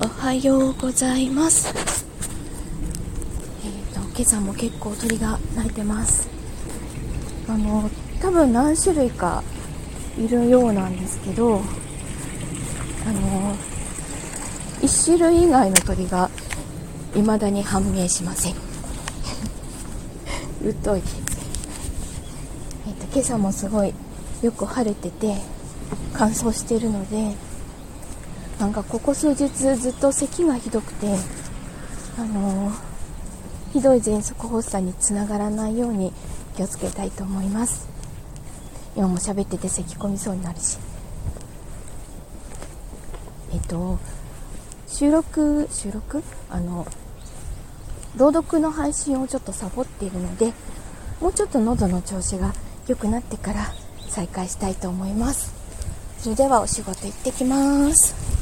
おはようございます。えっ、ー、と今朝も結構鳥が鳴いてます。あの多分何種類かいるようなんですけどあの1種類以外の鳥が未だに判明しません。うっとい、えーと、と今朝もすごいよく晴れてて乾燥しているのでなんかここ数日ずっと咳がひどくてあの、ひどい喘息発作につながらないように気をつけたいと思います。今も喋ってて咳込みそうになるし。えっと収録収録？あの朗読の配信をちょっとサボっているのでもうちょっと喉の調子が良くなってから再開したいと思います。それではお仕事行ってきます。